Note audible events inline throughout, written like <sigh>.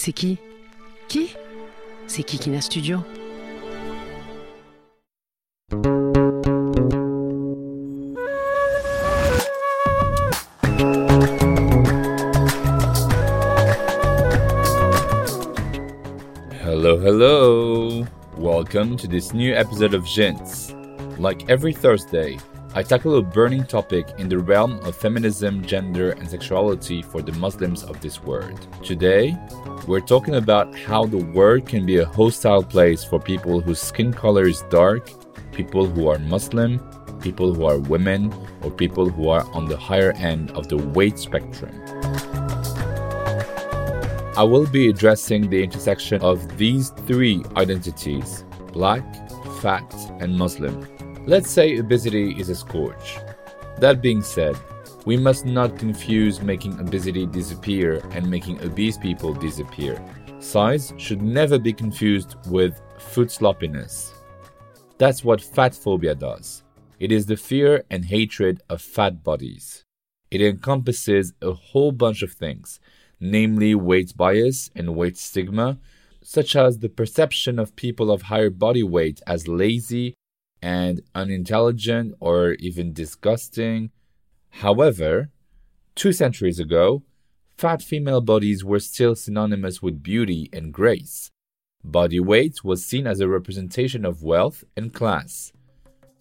C'est qui Qui C'est Kikina Studio. Hello, hello! Welcome to this new episode of Jins. Like every Thursday, I tackle a burning topic in the realm of feminism, gender, and sexuality for the Muslims of this world. Today, we're talking about how the world can be a hostile place for people whose skin color is dark, people who are Muslim, people who are women, or people who are on the higher end of the weight spectrum. I will be addressing the intersection of these three identities black, fat, and Muslim. Let's say obesity is a scourge. That being said, we must not confuse making obesity disappear and making obese people disappear. Size should never be confused with food sloppiness. That's what fat phobia does. It is the fear and hatred of fat bodies. It encompasses a whole bunch of things, namely weight bias and weight stigma, such as the perception of people of higher body weight as lazy and unintelligent or even disgusting. However, two centuries ago, fat female bodies were still synonymous with beauty and grace. Body weight was seen as a representation of wealth and class.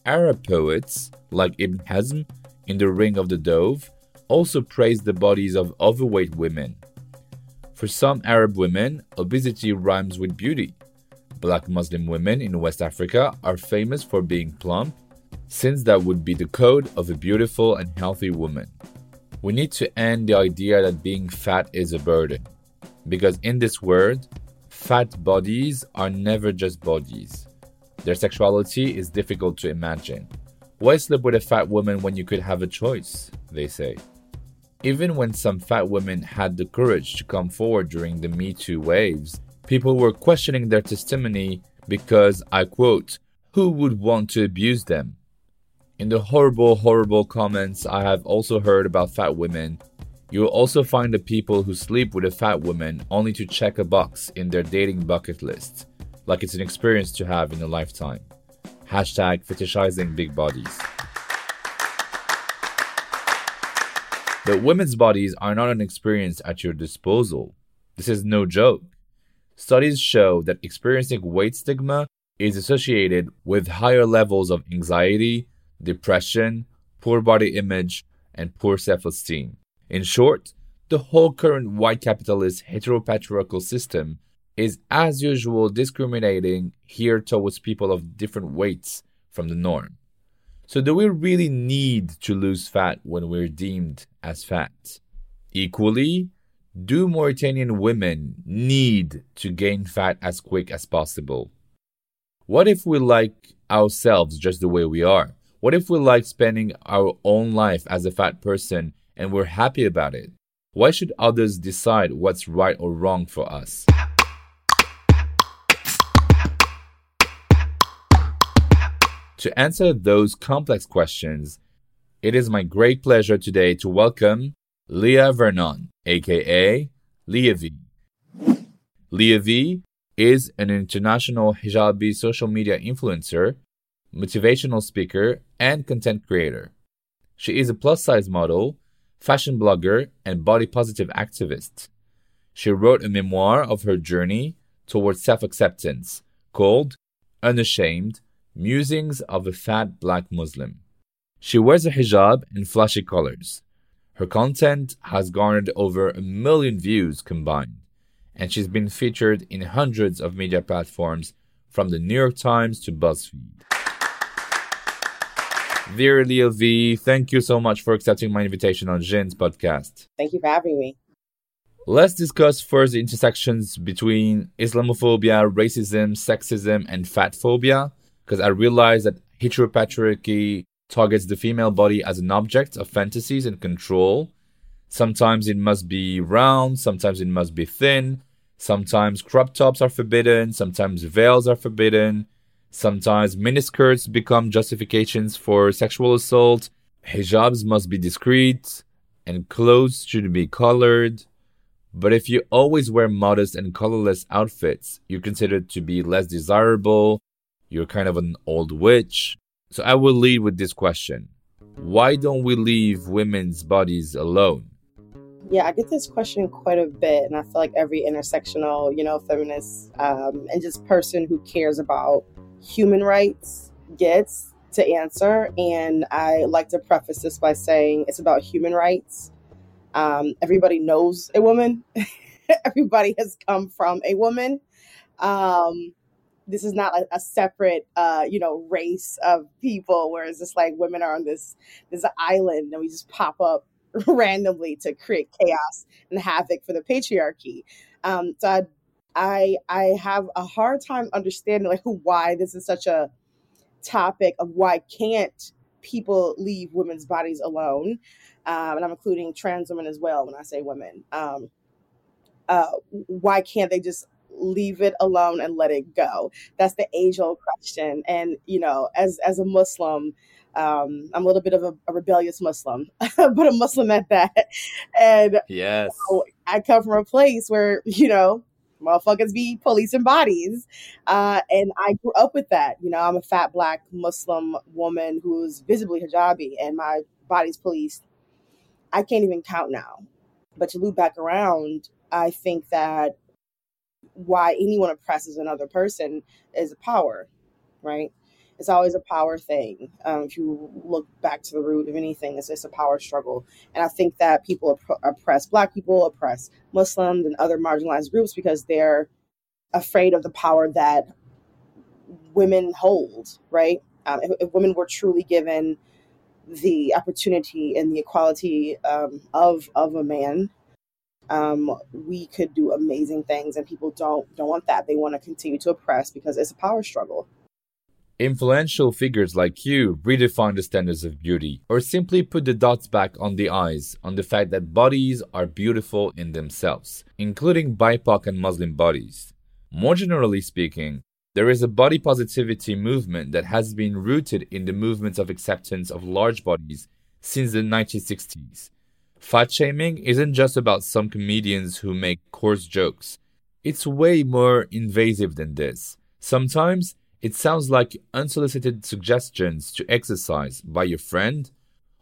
Arab poets, like Ibn Hazm in The Ring of the Dove, also praised the bodies of overweight women. For some Arab women, obesity rhymes with beauty. Black Muslim women in West Africa are famous for being plump, since that would be the code of a beautiful and healthy woman. We need to end the idea that being fat is a burden, because in this world, fat bodies are never just bodies. Their sexuality is difficult to imagine. Why sleep with a fat woman when you could have a choice? They say. Even when some fat women had the courage to come forward during the Me Too waves, people were questioning their testimony because, I quote, who would want to abuse them? In the horrible, horrible comments I have also heard about fat women, you will also find the people who sleep with a fat woman only to check a box in their dating bucket list, like it's an experience to have in a lifetime. Hashtag fetishizing big bodies. But women's bodies are not an experience at your disposal. This is no joke. Studies show that experiencing weight stigma is associated with higher levels of anxiety, depression, poor body image, and poor self esteem. In short, the whole current white capitalist heteropatriarchal system is, as usual, discriminating here towards people of different weights from the norm. So, do we really need to lose fat when we're deemed as fat? Equally, do Mauritanian women need to gain fat as quick as possible? What if we like ourselves just the way we are? What if we like spending our own life as a fat person and we're happy about it? Why should others decide what's right or wrong for us? To answer those complex questions, it is my great pleasure today to welcome Leah Vernon, aka. Leah V is an international hijabi social media influencer, motivational speaker, and content creator. She is a plus size model, fashion blogger, and body positive activist. She wrote a memoir of her journey towards self acceptance called Unashamed Musings of a Fat Black Muslim. She wears a hijab in flashy colors. Her content has garnered over a million views combined, and she's been featured in hundreds of media platforms from the New York Times to BuzzFeed. Dear Leah V, thank you so much for accepting my invitation on Jins podcast. Thank you for having me. Let's discuss first the intersections between Islamophobia, racism, sexism, and fat phobia, because I realize that heteropatriarchy targets the female body as an object of fantasies and control. Sometimes it must be round, sometimes it must be thin, sometimes crop tops are forbidden, sometimes veils are forbidden, sometimes miniskirts become justifications for sexual assault, hijabs must be discreet, and clothes should be colored. But if you always wear modest and colorless outfits, you're considered to be less desirable, you're kind of an old witch, so I will lead with this question Why don't we leave women's bodies alone? Yeah, I get this question quite a bit, and I feel like every intersectional, you know, feminist um, and just person who cares about human rights gets to answer. And I like to preface this by saying it's about human rights. Um, everybody knows a woman, <laughs> everybody has come from a woman. Um, this is not a, a separate uh, you know race of people where it's just like women are on this this island and we just pop up <laughs> randomly to create chaos and havoc for the patriarchy. Um, so I, I i have a hard time understanding like why this is such a topic of why can't people leave women's bodies alone? Um, and i'm including trans women as well when i say women. Um, uh, why can't they just leave it alone and let it go? That's the age old question. And, you know, as, as a Muslim, um, I'm a little bit of a, a rebellious Muslim, <laughs> but a Muslim at that. And yes, you know, I come from a place where, you know, motherfuckers be policing bodies. Uh, and I grew up with that. You know, I'm a fat black Muslim woman who's visibly hijabi and my body's policed. I can't even count now. But to loop back around, I think that why anyone oppresses another person is a power, right? It's always a power thing. Um, if you look back to the root of anything, it's just a power struggle. And I think that people opp- oppress Black people, oppress Muslims, and other marginalized groups because they're afraid of the power that women hold, right? Um, if, if, women were truly given the opportunity and the equality um, of of a man, um, we could do amazing things and people don't don't want that. They want to continue to oppress because it's a power struggle. Influential figures like you redefine the standards of beauty or simply put the dots back on the eyes on the fact that bodies are beautiful in themselves including bipoc and muslim bodies. More generally speaking there is a body positivity movement that has been rooted in the movement of acceptance of large bodies since the 1960s Fat shaming isn't just about some comedians who make coarse jokes. It's way more invasive than this. Sometimes it sounds like unsolicited suggestions to exercise by your friend,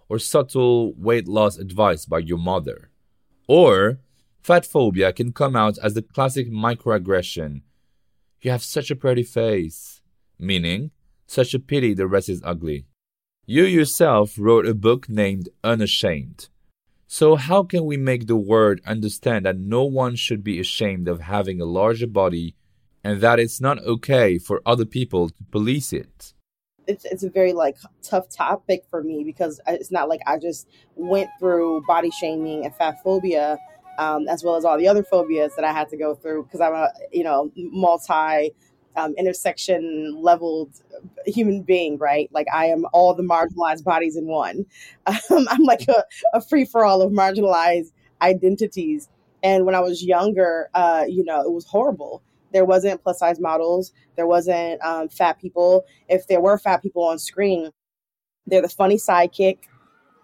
or subtle weight loss advice by your mother. Or fat phobia can come out as the classic microaggression. You have such a pretty face, meaning, such a pity the rest is ugly. You yourself wrote a book named Unashamed so, how can we make the world understand that no one should be ashamed of having a larger body and that it's not okay for other people to police it? It's, it's a very like tough topic for me because it's not like I just went through body shaming and fat phobia um, as well as all the other phobias that I had to go through because I'm a you know multi um, intersection leveled human being, right? Like I am all the marginalized bodies in one. <laughs> Um, I'm like a, a free for all of marginalized identities. And when I was younger, uh, you know, it was horrible. There wasn't plus size models. There wasn't um, fat people. If there were fat people on screen, they're the funny sidekick.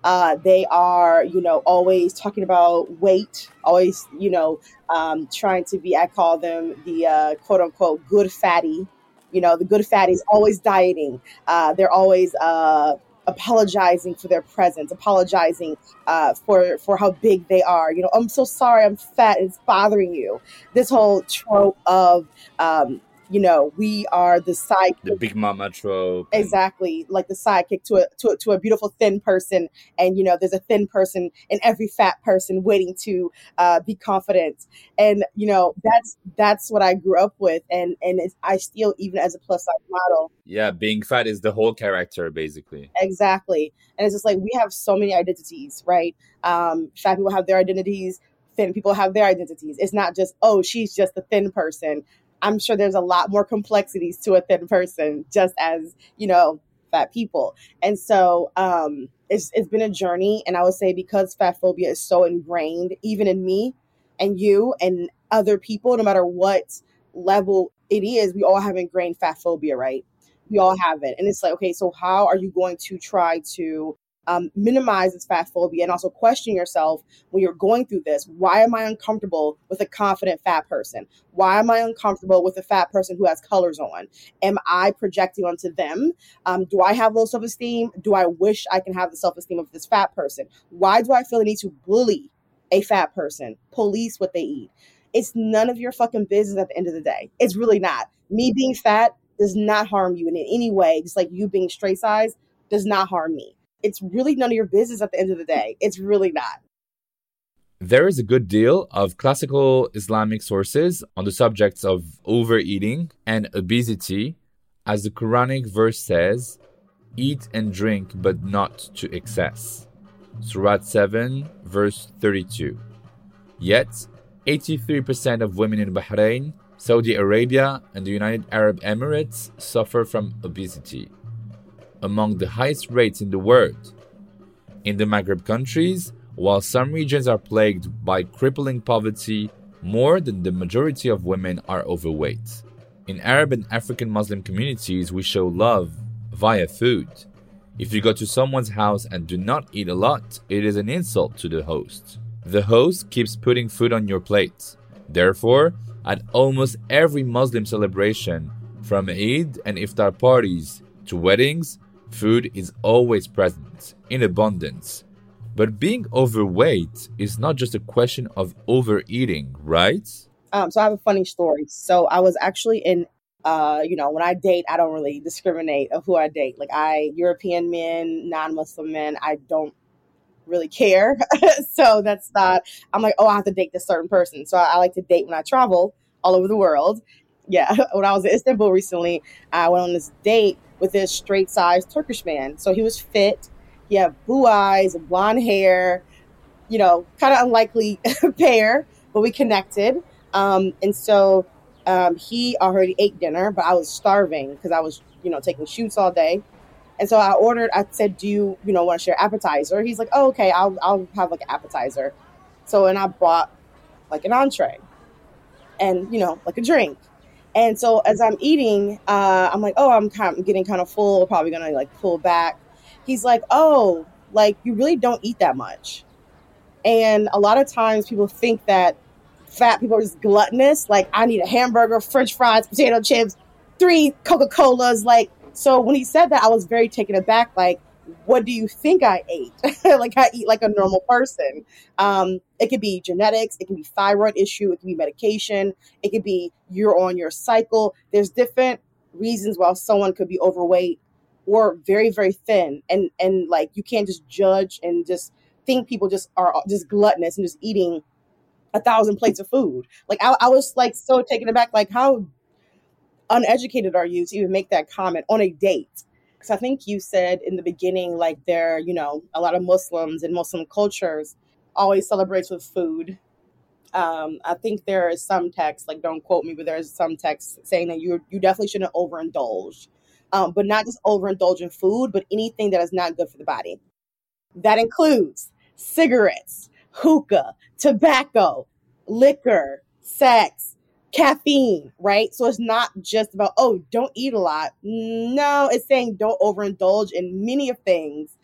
Uh, they are, you know, always talking about weight, always, you know, um, trying to be, I call them the uh, quote unquote good fatty. You know, the good fatties always dieting. Uh, they're always uh, apologizing for their presence, apologizing uh, for for how big they are. You know, I'm so sorry, I'm fat. It's bothering you. This whole trope of um, you know, we are the side The Big Mama trope. exactly like the sidekick to a to a, to a beautiful thin person, and you know, there's a thin person in every fat person waiting to uh, be confident, and you know, that's that's what I grew up with, and and it's, I still even as a plus size model, Yeah, being fat is the whole character, basically. exactly, and it's just like we have so many identities, right? Um, fat people have their identities. Thin people have their identities. It's not just, oh, she's just a thin person. I'm sure there's a lot more complexities to a thin person, just as you know, fat people. And so um, it's it's been a journey, and I would say because fat phobia is so ingrained, even in me and you and other people, no matter what level it is, we all have ingrained fat phobia, right? We all have it, and it's like, okay, so how are you going to try to um, minimize this fat phobia and also question yourself when you're going through this. Why am I uncomfortable with a confident fat person? Why am I uncomfortable with a fat person who has colors on? Am I projecting onto them? Um, do I have low self esteem? Do I wish I can have the self esteem of this fat person? Why do I feel the need to bully a fat person, police what they eat? It's none of your fucking business at the end of the day. It's really not. Me being fat does not harm you in any way, just like you being straight size does not harm me it's really none of your business at the end of the day. It's really not. There is a good deal of classical Islamic sources on the subjects of overeating and obesity, as the Quranic verse says, Eat and drink, but not to excess. Surah 7, verse 32. Yet, 83% of women in Bahrain, Saudi Arabia, and the United Arab Emirates suffer from obesity among the highest rates in the world. In the Maghreb countries, while some regions are plagued by crippling poverty, more than the majority of women are overweight. In Arab and African Muslim communities, we show love via food. If you go to someone's house and do not eat a lot, it is an insult to the host. The host keeps putting food on your plate. Therefore, at almost every Muslim celebration, from Eid and iftar parties to weddings, Food is always present, in abundance. But being overweight is not just a question of overeating, right? Um, so I have a funny story. So I was actually in, uh, you know, when I date, I don't really discriminate of who I date. Like I, European men, non-Muslim men, I don't really care. <laughs> so that's not. I'm like, oh, I have to date this certain person. So I, I like to date when I travel all over the world. Yeah, <laughs> when I was in Istanbul recently, I went on this date with this straight sized Turkish man. So he was fit. He had blue eyes, blonde hair, you know, kind of unlikely <laughs> pair, but we connected. Um, and so um, he already ate dinner, but I was starving because I was, you know, taking shoots all day. And so I ordered, I said, Do you, you know, want to share appetizer? He's like, Oh, okay, I'll, I'll have like an appetizer. So, and I bought like an entree and, you know, like a drink. And so as I'm eating, uh, I'm like, oh, I'm kind of getting kind of full, probably gonna like pull back. He's like, oh, like you really don't eat that much. And a lot of times people think that fat people are just gluttonous. Like I need a hamburger, French fries, potato chips, three Coca Colas. Like so when he said that, I was very taken aback. Like what do you think I ate? <laughs> like I eat like a normal person. Um, it could be genetics, it can be thyroid issue, it can be medication, it could be you're on your cycle. There's different reasons why someone could be overweight or very very thin, and and like you can't just judge and just think people just are just gluttonous and just eating a thousand plates of food. Like I, I was like so taken aback, like how uneducated are you to even make that comment on a date? Because I think you said in the beginning, like there, you know, a lot of Muslims and Muslim cultures always celebrates with food. Um, I think there is some text, like don't quote me, but there's some text saying that you you definitely shouldn't overindulge, um, but not just overindulge in food, but anything that is not good for the body. That includes cigarettes, hookah, tobacco, liquor, sex, caffeine, right? So it's not just about, oh, don't eat a lot. No, it's saying don't overindulge in many of things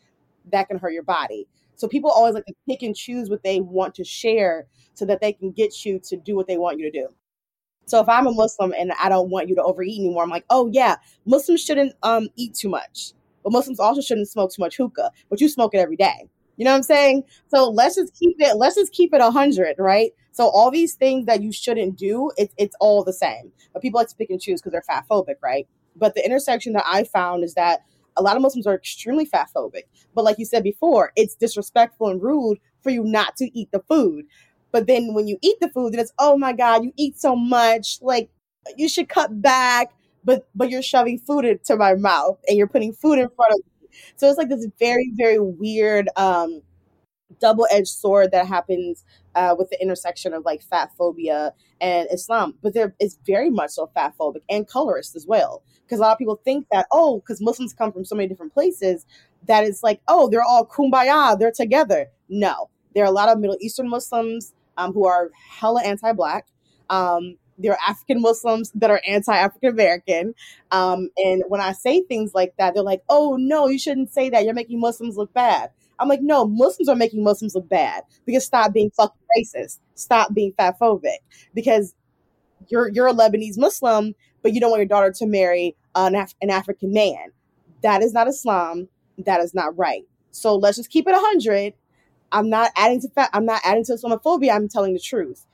that can hurt your body. So people always like to pick and choose what they want to share so that they can get you to do what they want you to do. So if I'm a Muslim and I don't want you to overeat anymore, I'm like, oh yeah, Muslims shouldn't um eat too much. But Muslims also shouldn't smoke too much hookah, but you smoke it every day. You know what I'm saying? So let's just keep it. Let's just keep it a hundred, right? So all these things that you shouldn't do, it's it's all the same. But people like to pick and choose because they're fat phobic, right? But the intersection that I found is that a lot of Muslims are extremely fat phobic. But like you said before, it's disrespectful and rude for you not to eat the food. But then when you eat the food, then it's oh my god, you eat so much, like you should cut back. But but you're shoving food into my mouth and you're putting food in front of. So it's like this very very weird um, double edged sword that happens uh, with the intersection of like fat phobia and Islam. But there is very much so fat phobic and colorist as well. Because a lot of people think that, oh, because Muslims come from so many different places, that it's like, oh, they're all kumbaya, they're together. No, there are a lot of Middle Eastern Muslims um, who are hella anti black. Um, there are African Muslims that are anti African American. Um, and when I say things like that, they're like, oh, no, you shouldn't say that. You're making Muslims look bad. I'm like, no, Muslims are making Muslims look bad because stop being fucking racist. Stop being fat phobic because you're you're a Lebanese Muslim, but you don't want your daughter to marry an, Af- an African man. That is not Islam. That is not right. So let's just keep it hundred. I'm not adding to fat. I'm not adding to Islamophobia. I'm telling the truth.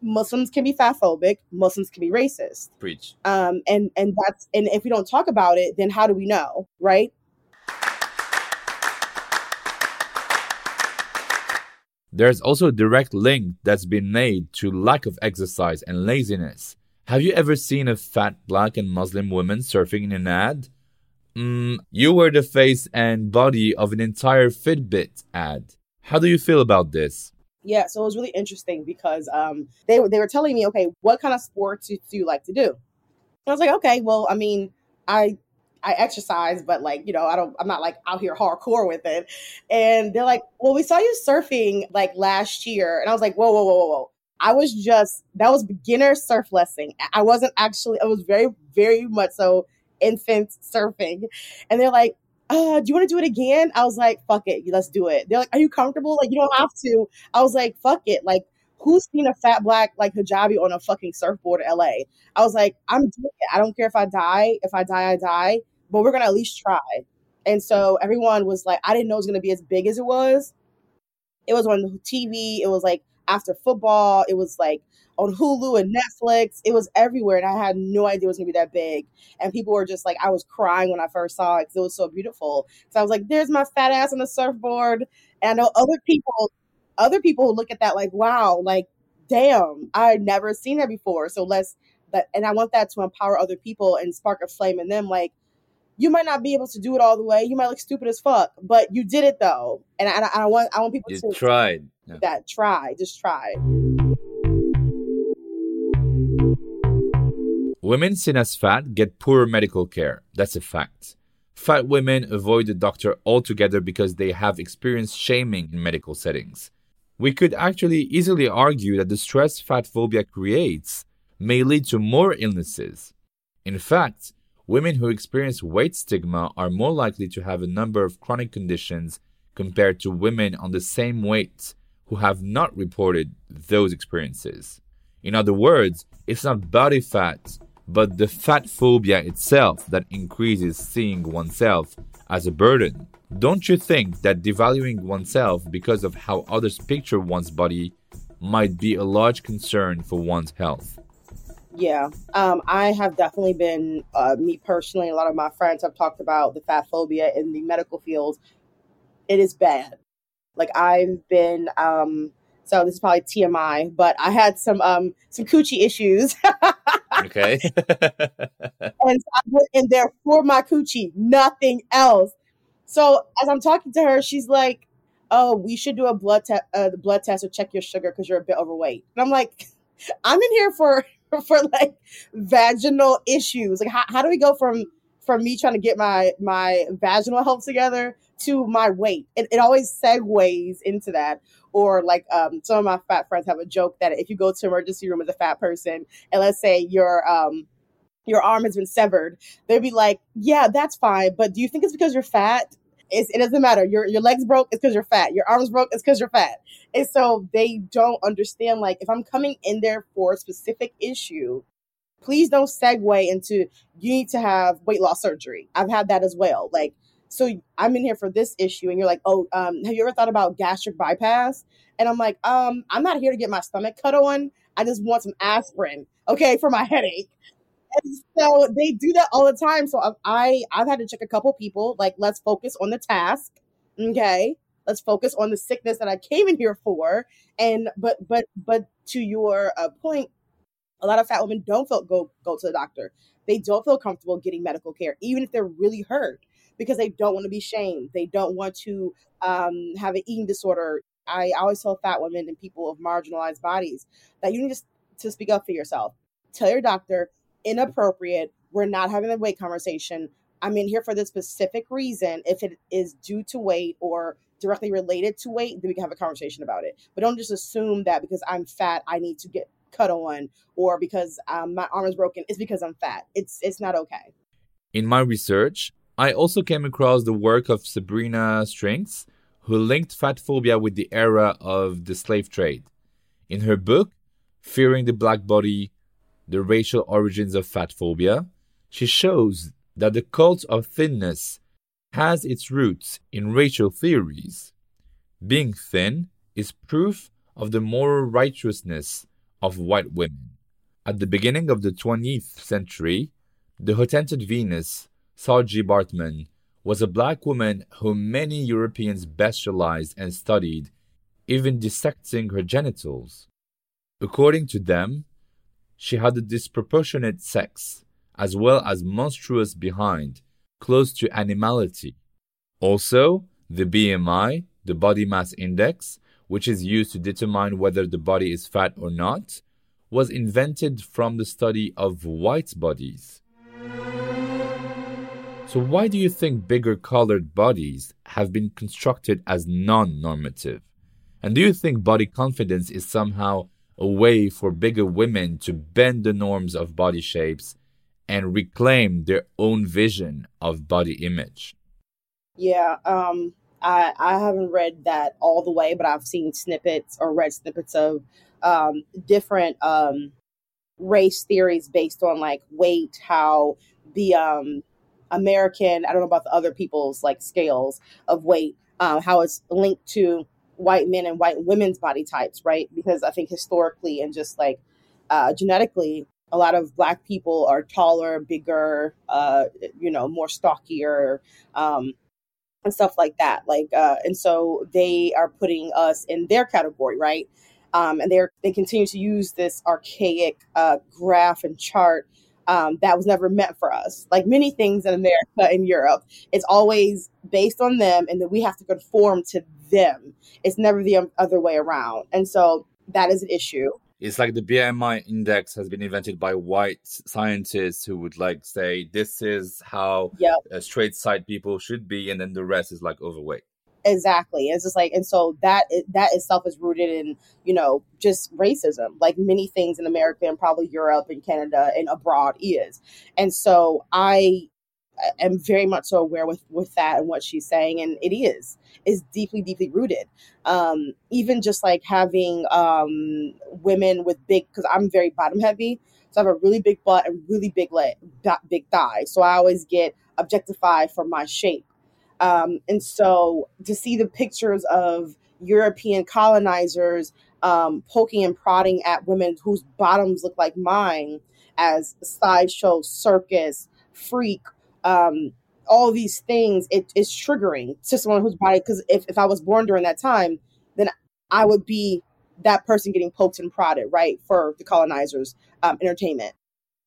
Muslims can be fat phobic. Muslims can be racist. Preach. Um, and and that's and if we don't talk about it, then how do we know, right? There's also a direct link that's been made to lack of exercise and laziness. Have you ever seen a fat black and Muslim woman surfing in an ad? Mm, you were the face and body of an entire Fitbit ad. How do you feel about this? Yeah, so it was really interesting because um, they were they were telling me, okay, what kind of sports do, do you like to do? I was like, okay, well, I mean, I I exercise, but like, you know, I don't, I'm not like out here hardcore with it. And they're like, well, we saw you surfing like last year. And I was like, whoa, whoa, whoa, whoa, whoa. I was just, that was beginner surf lesson. I wasn't actually, I was very, very much so infant surfing. And they're like, uh, do you want to do it again? I was like, fuck it, let's do it. They're like, are you comfortable? Like, you don't have to. I was like, fuck it. Like, who's seen a fat black like hijabi on a fucking surfboard in LA? I was like, I'm doing it. I don't care if I die. If I die, I die. But we're gonna at least try. And so everyone was like, I didn't know it was gonna be as big as it was. It was on TV. It was like after football. It was like on Hulu and Netflix. It was everywhere, and I had no idea it was gonna be that big. And people were just like, I was crying when I first saw it because it was so beautiful. So I was like, "There's my fat ass on the surfboard." And I know other people other people look at that like, wow, like, damn, I'd never seen that before. So let's that, and I want that to empower other people and spark a flame in them. Like, you might not be able to do it all the way. You might look stupid as fuck, but you did it though. And I, I want, I want people you to tried. Yeah. that try, just try. Women seen as fat get poorer medical care. That's a fact. Fat women avoid the doctor altogether because they have experienced shaming in medical settings we could actually easily argue that the stress fat phobia creates may lead to more illnesses. In fact, women who experience weight stigma are more likely to have a number of chronic conditions compared to women on the same weight who have not reported those experiences. In other words, it's not body fat, but the fat phobia itself that increases seeing oneself as a burden. Don't you think that devaluing oneself because of how others picture one's body might be a large concern for one's health? Yeah, um, I have definitely been, uh, me personally, a lot of my friends have talked about the fat phobia in the medical field. It is bad. Like I've been, um, so this is probably TMI, but I had some um, some coochie issues. <laughs> okay. <laughs> and so I went in there for my coochie, nothing else. So as I'm talking to her, she's like, "Oh, we should do a blood test, uh, the blood test or check your sugar because you're a bit overweight." And I'm like, <laughs> "I'm in here for <laughs> for like vaginal issues. Like, how, how do we go from from me trying to get my my vaginal health together to my weight? It, it always segues into that. Or like um, some of my fat friends have a joke that if you go to emergency room as a fat person, and let's say you're um your arm has been severed, they'd be like, yeah, that's fine. But do you think it's because you're fat? It's, it doesn't matter. Your your legs broke, it's because you're fat. Your arms broke, it's because you're fat. And so they don't understand. Like, if I'm coming in there for a specific issue, please don't segue into you need to have weight loss surgery. I've had that as well. Like, so I'm in here for this issue, and you're like, oh, um, have you ever thought about gastric bypass? And I'm like, um, I'm not here to get my stomach cut on. I just want some aspirin, okay, for my headache. And so they do that all the time. So i've I've had to check a couple people. Like, let's focus on the task, okay. Let's focus on the sickness that I came in here for. And but but but to your uh, point, a lot of fat women don't feel go go to the doctor. They don't feel comfortable getting medical care, even if they're really hurt because they don't want to be shamed. They don't want to um, have an eating disorder. I always tell fat women and people of marginalized bodies that you need to, to speak up for yourself. Tell your doctor, inappropriate. We're not having a weight conversation. I'm in here for this specific reason. If it is due to weight or directly related to weight, then we can have a conversation about it. But don't just assume that because I'm fat, I need to get cut on, or because um, my arm is broken, it's because I'm fat. It's it's not okay. In my research, I also came across the work of Sabrina Strings, who linked fat phobia with the era of the slave trade. In her book, Fearing the Black Body The Racial Origins of Fat Phobia, she shows that the cult of thinness has its roots in racial theories. Being thin is proof of the moral righteousness of white women. At the beginning of the 20th century, the Hottentot Venus Saartjie Baartman, was a black woman whom many Europeans bestialized and studied, even dissecting her genitals. According to them, she had a disproportionate sex, as well as monstrous behind, close to animality. Also, the BMI, the body mass index, which is used to determine whether the body is fat or not, was invented from the study of white bodies. So, why do you think bigger colored bodies have been constructed as non normative? And do you think body confidence is somehow a way for bigger women to bend the norms of body shapes and reclaim their own vision of body image? Yeah, um, I, I haven't read that all the way, but I've seen snippets or read snippets of um, different um, race theories based on like weight, how the um, American, I don't know about the other people's like scales of weight, um, how it's linked to white men and white women's body types, right? Because I think historically and just like uh, genetically, a lot of black people are taller, bigger, uh, you know, more stockier, um, and stuff like that. Like, uh, and so they are putting us in their category, right? Um, and they're they continue to use this archaic uh, graph and chart um, that was never meant for us. Like many things in America and Europe, it's always based on them, and then we have to conform to them. It's never the other way around, and so that is an issue. It's like the BMI index has been invented by white scientists who would like say this is how yep. Uh, straight side people should be, and then the rest is like overweight exactly. It's just like and so that that itself is rooted in you know just racism like many things in america and probably europe and canada and abroad is. And so i am very much so aware with with that and what she's saying and it is is deeply deeply rooted. Um even just like having um women with big because i'm very bottom heavy so i have a really big butt and really big leg big thigh. So i always get objectified for my shape um, and so to see the pictures of European colonizers um, poking and prodding at women whose bottoms look like mine as sideshow, circus, freak, um, all these things, it is triggering to someone whose body, because if, if I was born during that time, then I would be that person getting poked and prodded, right, for the colonizers' um, entertainment.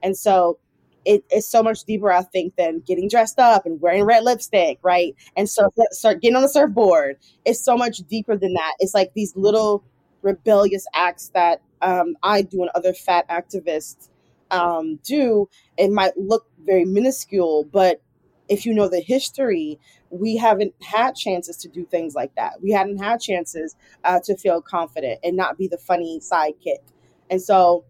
And so it, it's so much deeper, I think, than getting dressed up and wearing red lipstick, right? And so start getting on the surfboard. It's so much deeper than that. It's like these little rebellious acts that um, I do and other fat activists um, do. It might look very minuscule, but if you know the history, we haven't had chances to do things like that. We hadn't had chances uh, to feel confident and not be the funny sidekick. And so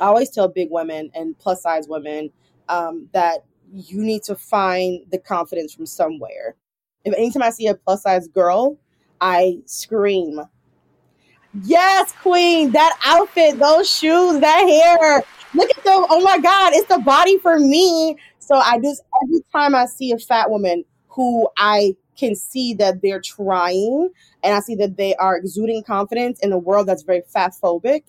I always tell big women and plus size women um, that you need to find the confidence from somewhere. If anytime I see a plus size girl, I scream, Yes, queen, that outfit, those shoes, that hair. Look at them. Oh my God, it's the body for me. So I just, every time I see a fat woman who I can see that they're trying and I see that they are exuding confidence in a world that's very fat phobic,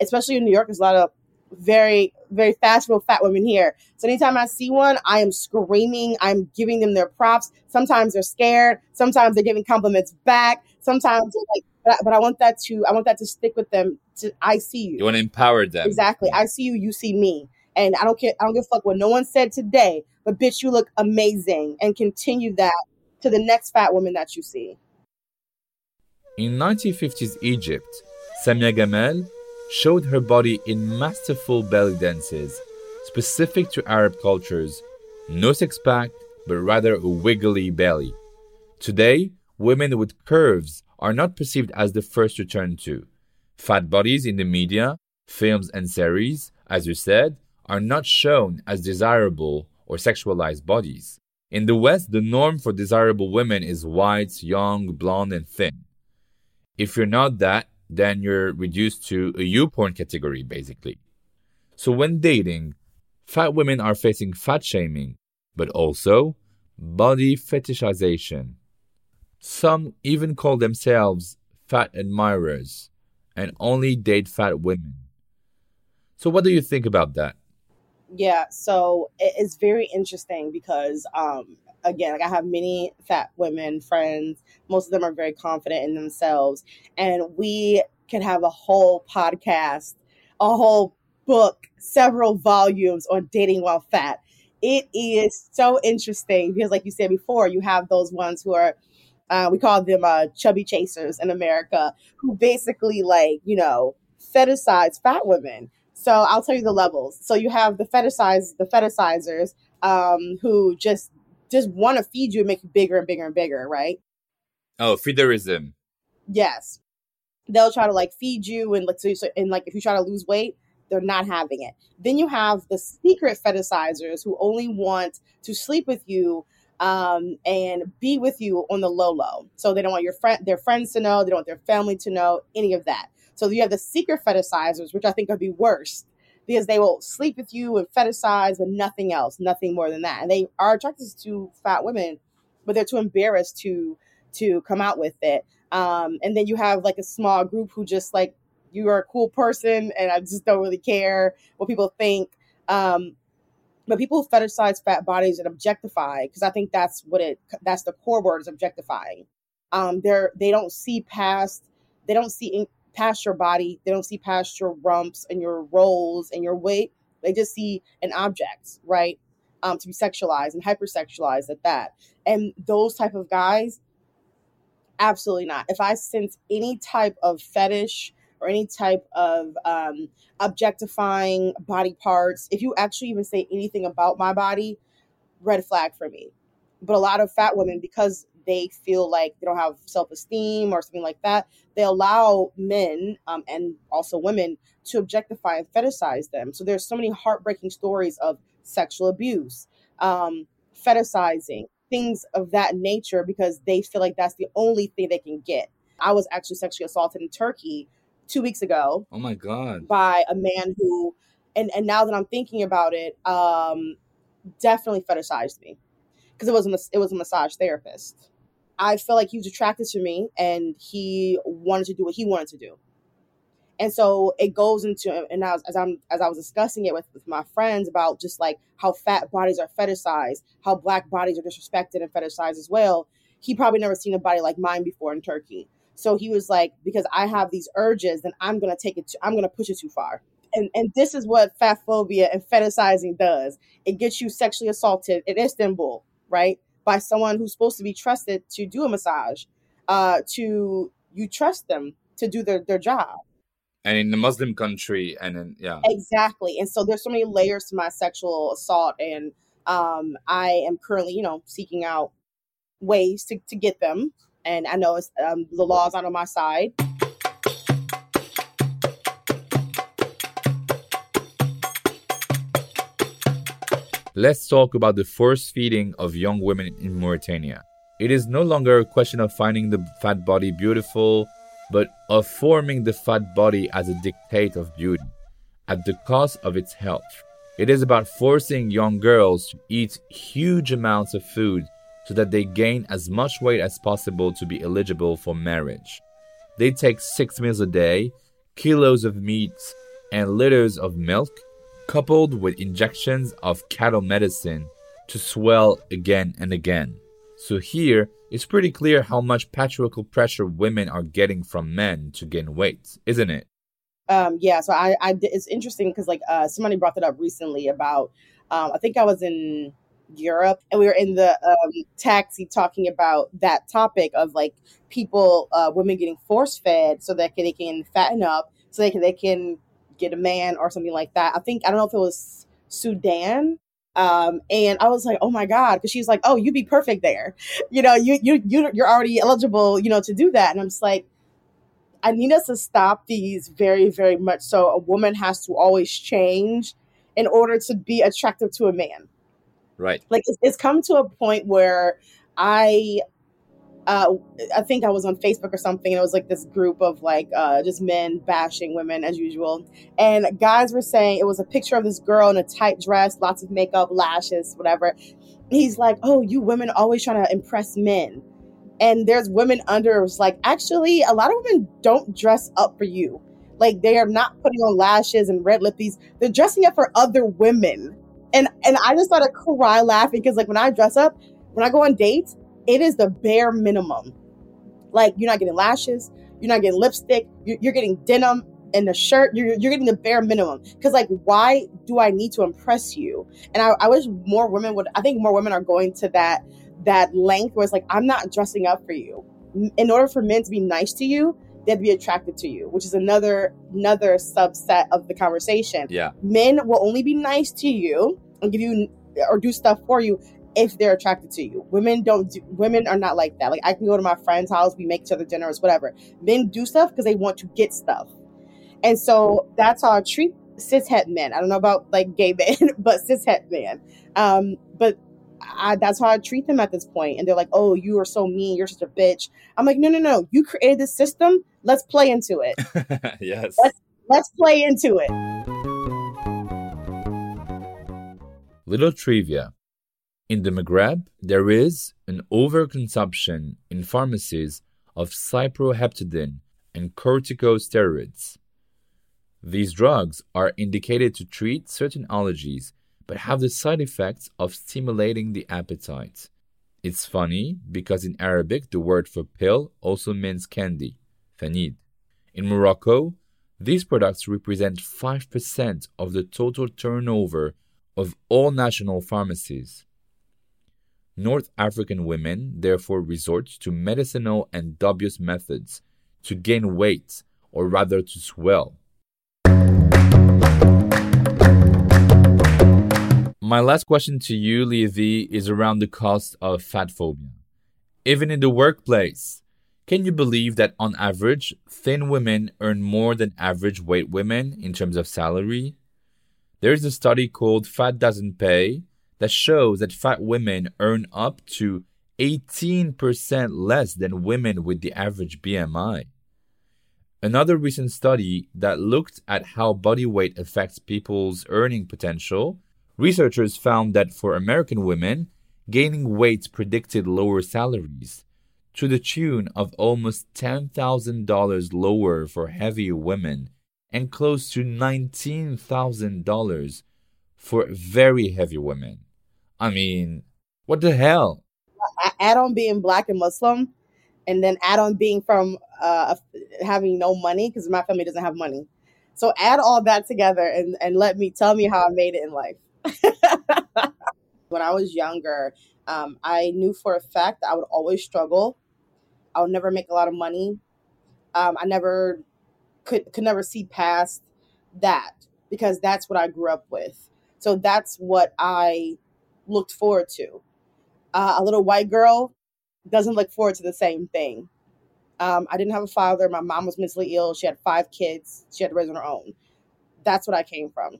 especially in New York. There's a lot of very, very fashionable fat women here. So anytime I see one, I am screaming. I'm giving them their props. Sometimes they're scared. Sometimes they're giving compliments back. Sometimes like, but I, but I want that to, I want that to stick with them. To I see you. You want to empower them. Exactly. I see you. You see me. And I don't care. I don't give a fuck what no one said today. But bitch, you look amazing. And continue that to the next fat woman that you see. In 1950s Egypt, Samia Gamal showed her body in masterful belly dances specific to Arab cultures. No six pack, but rather a wiggly belly. Today, women with curves are not perceived as the first to turn to. Fat bodies in the media, films, and series, as you said, are not shown as desirable or sexualized bodies. In the West, the norm for desirable women is white, young, blonde, and thin. If you're not that, then you're reduced to a YouPorn category, basically. So when dating, fat women are facing fat shaming, but also body fetishization. Some even call themselves fat admirers and only date fat women. So, what do you think about that? Yeah, so it's very interesting because um again, like I have many fat women friends. Most of them are very confident in themselves and we can have a whole podcast, a whole book, several volumes on dating while fat. It is so interesting because like you said before, you have those ones who are uh, we call them uh, chubby chasers in America, who basically like you know fetishize fat women so I'll tell you the levels. So you have the fetishize the fetishizers um, who just just want to feed you and make you bigger and bigger and bigger, right? Oh, feederism. Yes, they'll try to like feed you and like so, and like if you try to lose weight, they're not having it. Then you have the secret fetishizers who only want to sleep with you um, and be with you on the low low. So they don't want your friend their friends to know, they don't want their family to know any of that. So you have the secret fetishizers, which I think would be worse because they will sleep with you and fetishize, but nothing else, nothing more than that. And they are attracted to fat women, but they're too embarrassed to to come out with it. Um, and then you have like a small group who just like you are a cool person, and I just don't really care what people think. Um, but people fetishize fat bodies and objectify because I think that's what it that's the core word is objectifying. Um, they're they don't see past they don't see past your body. They don't see past your rumps and your rolls and your weight. They just see an object, right? Um, to be sexualized and hypersexualized at that. And those type of guys, absolutely not. If I sense any type of fetish or any type of um, objectifying body parts, if you actually even say anything about my body, red flag for me. But a lot of fat women, because they feel like they don't have self esteem or something like that, they allow men um, and also women to objectify and fetishize them. So there's so many heartbreaking stories of sexual abuse, um, fetishizing, things of that nature because they feel like that's the only thing they can get. I was actually sexually assaulted in Turkey two weeks ago. Oh my god! By a man who, and and now that I'm thinking about it, um, definitely fetishized me because it was a it was a massage therapist. I felt like he was attracted to me and he wanted to do what he wanted to do. And so it goes into and as, as I'm as I was discussing it with, with my friends about just like how fat bodies are fetishized, how black bodies are disrespected and fetishized as well. He probably never seen a body like mine before in Turkey. So he was like, because I have these urges, then I'm gonna take it. To, I'm gonna push it too far. And and this is what fat phobia and fetishizing does. It gets you sexually assaulted in Istanbul, right? By someone who's supposed to be trusted to do a massage, uh, to you trust them to do their, their job. And in the Muslim country, and in, yeah. Exactly. And so there's so many layers to my sexual assault. And um, I am currently, you know, seeking out ways to, to get them. And I know it's, um, the law's not on my side. Let's talk about the force feeding of young women in Mauritania. It is no longer a question of finding the fat body beautiful, but of forming the fat body as a dictate of beauty, at the cost of its health. It is about forcing young girls to eat huge amounts of food so that they gain as much weight as possible to be eligible for marriage. They take six meals a day, kilos of meat, and liters of milk, coupled with injections of cattle medicine to swell again and again. So here, it's pretty clear how much patriarchal pressure women are getting from men to gain weight, isn't it? Um, yeah, so I, I it's interesting because like uh, somebody brought it up recently about um, I think I was in Europe and we were in the um, taxi talking about that topic of like people, uh, women getting force fed so that they can fatten up, so they can they can get a man or something like that. I think I don't know if it was Sudan. Um, and I was like, oh my God, because she's like, oh, you'd be perfect there. You know, you you you you're already eligible, you know, to do that. And I'm just like, I need us to stop these very, very much so. A woman has to always change in order to be attractive to a man. Right. Like it's, it's come to a point where I uh, I think I was on Facebook or something, and it was like this group of like uh, just men bashing women as usual. And guys were saying it was a picture of this girl in a tight dress, lots of makeup, lashes, whatever. He's like, "Oh, you women always trying to impress men." And there's women under it was like, actually, a lot of women don't dress up for you. Like they are not putting on lashes and red lippies. They're dressing up for other women. And and I just started cry laughing because like when I dress up, when I go on dates, it is the bare minimum. Like you're not getting lashes, you're not getting lipstick, you're, you're getting denim and the shirt. You're, you're getting the bare minimum. Because like, why do I need to impress you? And I, I wish more women would. I think more women are going to that that length where it's like, I'm not dressing up for you. In order for men to be nice to you, they'd be attracted to you, which is another another subset of the conversation. Yeah. Men will only be nice to you and give you or do stuff for you if they're attracted to you. Women don't do, women are not like that. Like I can go to my friend's house, we make each other dinners, whatever. Men do stuff because they want to get stuff. And so that's how I treat cishet men. I don't know about like gay <laughs> men, but cishet men. Um, but I, that's how I treat them at this point. And they're like, "Oh, you are so mean. You're such a bitch." I'm like, "No, no, no. You created this system. Let's play into it. <laughs> yes. Let's let's play into it." Little trivia. In the Maghreb, there is an overconsumption in pharmacies of cyproheptadine and corticosteroids. These drugs are indicated to treat certain allergies but have the side effects of stimulating the appetite. It's funny because in Arabic the word for pill also means candy, fanid. In Morocco, these products represent 5% of the total turnover of all national pharmacies. North African women therefore resort to medicinal and dubious methods to gain weight or rather to swell. My last question to you, Leah V, is around the cost of fat phobia. Even in the workplace, can you believe that on average, thin women earn more than average weight women in terms of salary? There's a study called Fat Doesn't Pay that shows that fat women earn up to 18% less than women with the average BMI. Another recent study that looked at how body weight affects people's earning potential, researchers found that for American women, gaining weight predicted lower salaries, to the tune of almost $10,000 lower for heavier women and close to $19,000 for very heavy women. I mean, what the hell? Add on being black and Muslim, and then add on being from uh, having no money because my family doesn't have money. So add all that together and, and let me tell me how I made it in life. <laughs> when I was younger, um, I knew for a fact that I would always struggle. I would never make a lot of money. Um, I never could could never see past that because that's what I grew up with. So that's what I looked forward to. Uh, a little white girl doesn't look forward to the same thing. Um, I didn't have a father. My mom was mentally ill. She had five kids. She had to raise on her own. That's what I came from.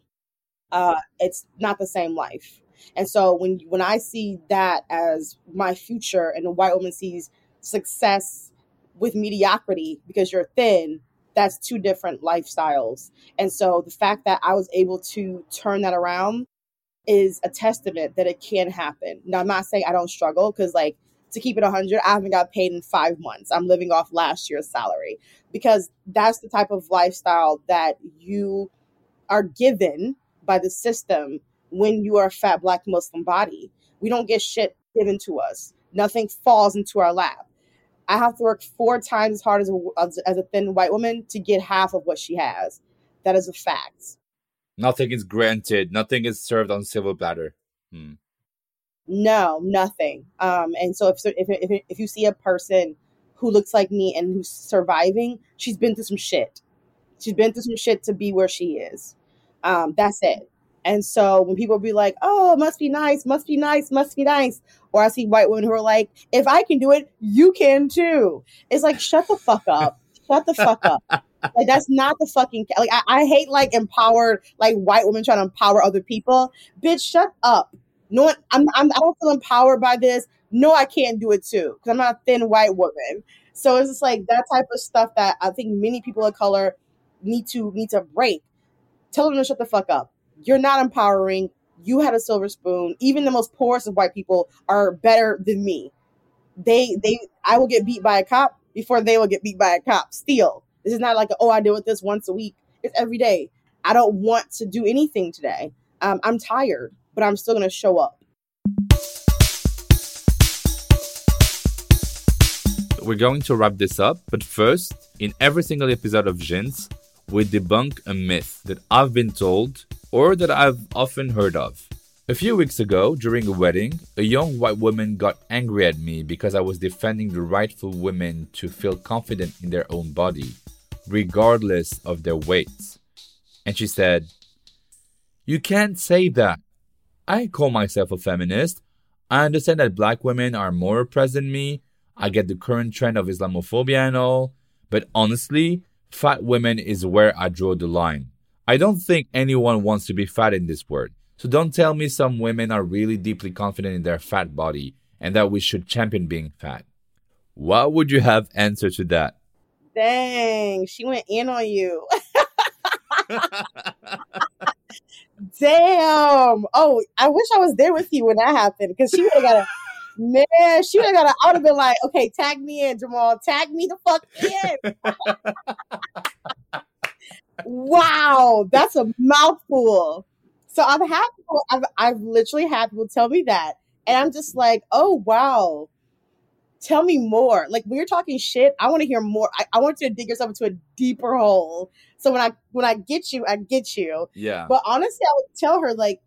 Uh, it's not the same life. And so when when I see that as my future, and a white woman sees success with mediocrity because you're thin, that's two different lifestyles. And so the fact that I was able to turn that around is a testament that it can happen. Now, I'm not saying I don't struggle because, like, to keep it 100, I haven't got paid in five months. I'm living off last year's salary because that's the type of lifestyle that you are given by the system when you are a fat black Muslim body. We don't get shit given to us, nothing falls into our lap. I have to work four times as hard as a, as, as a thin white woman to get half of what she has. That is a fact. Nothing is granted, nothing is served on silver platter. Hmm. No, nothing. Um, and so if, if if if you see a person who looks like me and who's surviving, she's been through some shit. She's been through some shit to be where she is. Um, that's it. And so when people be like, "Oh, must be nice, must be nice, must be nice," or I see white women who are like, "If I can do it, you can too." It's like, shut the fuck up, shut the fuck up. <laughs> like that's not the fucking like I, I hate like empowered like white women trying to empower other people. Bitch, shut up. No, one, I'm, I'm I don't feel empowered by this. No, I can't do it too because I'm not a thin white woman. So it's just like that type of stuff that I think many people of color need to need to break. Tell them to shut the fuck up. You're not empowering. You had a silver spoon. Even the most poorest of white people are better than me. They they I will get beat by a cop before they will get beat by a cop. Still, this is not like oh I deal with this once a week. It's every day. I don't want to do anything today. Um, I'm tired but I'm still going to show up. We're going to wrap this up, but first, in every single episode of Jins, we debunk a myth that I've been told or that I've often heard of. A few weeks ago, during a wedding, a young white woman got angry at me because I was defending the rightful women to feel confident in their own body, regardless of their weights. And she said, You can't say that. I call myself a feminist. I understand that black women are more oppressed than me. I get the current trend of Islamophobia and all. But honestly, fat women is where I draw the line. I don't think anyone wants to be fat in this world. So don't tell me some women are really deeply confident in their fat body and that we should champion being fat. What would you have answer to that? Dang, she went in on you. Damn. Oh, I wish I was there with you when that happened because she would have got a man. She would have got a. I would have been like, okay, tag me in, Jamal. Tag me the fuck in. <laughs> wow, that's a mouthful. So I've had people. I've I've literally had people tell me that, and I'm just like, oh wow. Tell me more. Like when you're talking shit, I want to hear more. I, I want you to dig yourself into a deeper hole so when I when I get you, I get you. Yeah. But honestly, I would tell her like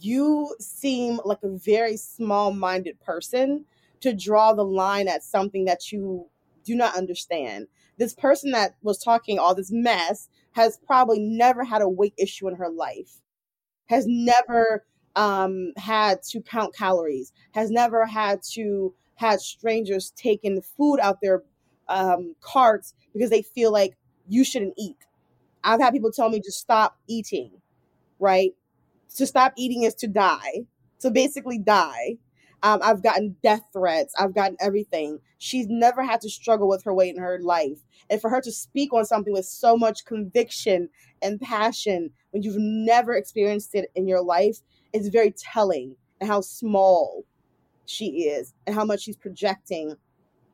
you seem like a very small-minded person to draw the line at something that you do not understand. This person that was talking all this mess has probably never had a weight issue in her life. Has never um had to count calories. Has never had to had strangers taking food out their um carts because they feel like you shouldn't eat I've had people tell me to stop eating, right? To stop eating is to die. To basically die. Um, I've gotten death threats. I've gotten everything. She's never had to struggle with her weight in her life. And for her to speak on something with so much conviction and passion when you've never experienced it in your life is very telling and how small she is and how much she's projecting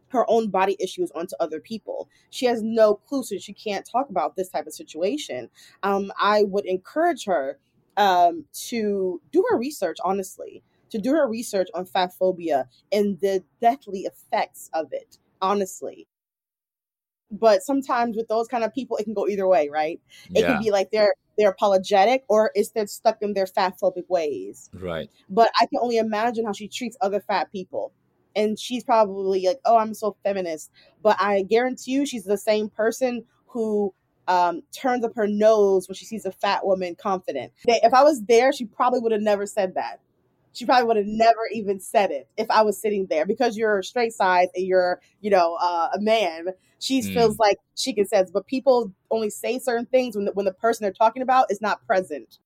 her own body issues onto other people. She has no clue, so she can't talk about this type of situation. Um, I would encourage her um, to do her research, honestly, to do her research on fat phobia and the deathly effects of it, honestly. But sometimes with those kind of people, it can go either way, right? It Yeah. can be like they're they're apologetic or it's they're stuck in their fat phobic ways. Right. But I can only imagine how she treats other fat people and she's probably like, "Oh, I'm so feminist," but I guarantee you, she's the same person who um, turns up her nose when she sees a fat woman confident. They- If I was there, she probably would have never said that. She probably would have never even said it if I was sitting there because you're straight size and you're, you know, uh, a man. She Mm. feels like she can say, but people only say certain things when the, when the person they're talking about is not present.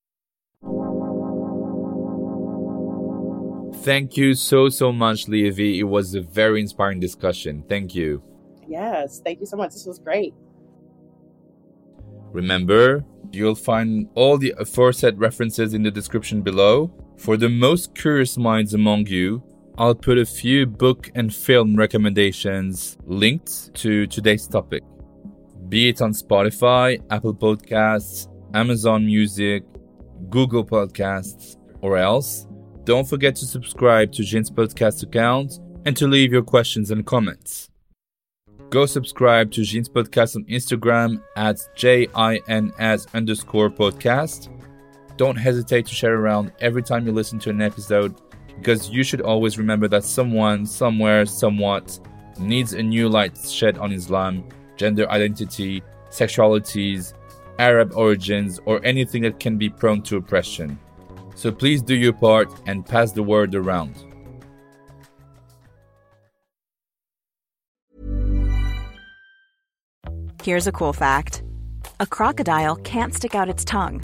Thank you so, so much, Leah V. It was a very inspiring discussion. Thank you. Yes, thank you so much. This was great. Remember, You'll find all the aforesaid references in the description below. For the most curious minds among you, I'll put a few book and film recommendations linked to today's topic, be it on Spotify, Apple Podcasts, Amazon Music, Google Podcasts, or else. Don't forget to subscribe to Jins podcast account and to leave your questions and comments. Go subscribe to Jins podcast on Instagram at J-I-N-S underscore podcast. Don't hesitate to share around every time you listen to an episode because you should always remember that someone, somewhere, somewhat needs a new light shed on Islam, gender identity, sexualities, Arab origins, or anything that can be prone to oppression. So please do your part and pass the word around. Here's a cool fact a crocodile can't stick out its tongue.